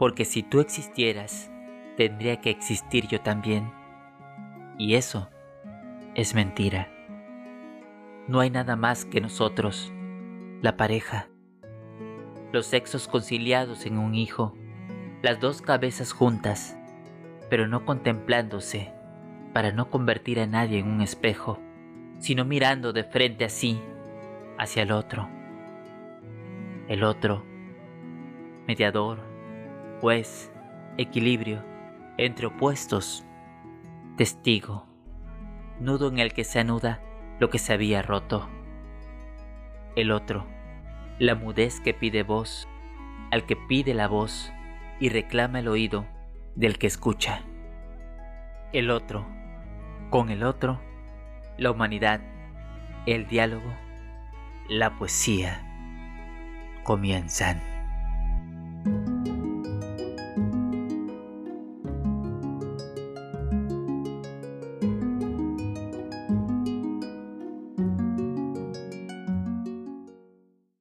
porque si tú existieras, tendría que existir yo también. Y eso es mentira. No hay nada más que nosotros, la pareja, los sexos conciliados en un hijo, las dos cabezas juntas, pero no contemplándose para no convertir a nadie en un espejo, sino mirando de frente así hacia el otro. El otro, mediador, juez, equilibrio entre opuestos, testigo, nudo en el que se anuda lo que se había roto. El otro, la mudez que pide voz, al que pide la voz y reclama el oído del que escucha. El otro, con el otro, la humanidad, el diálogo, la poesía comienzan.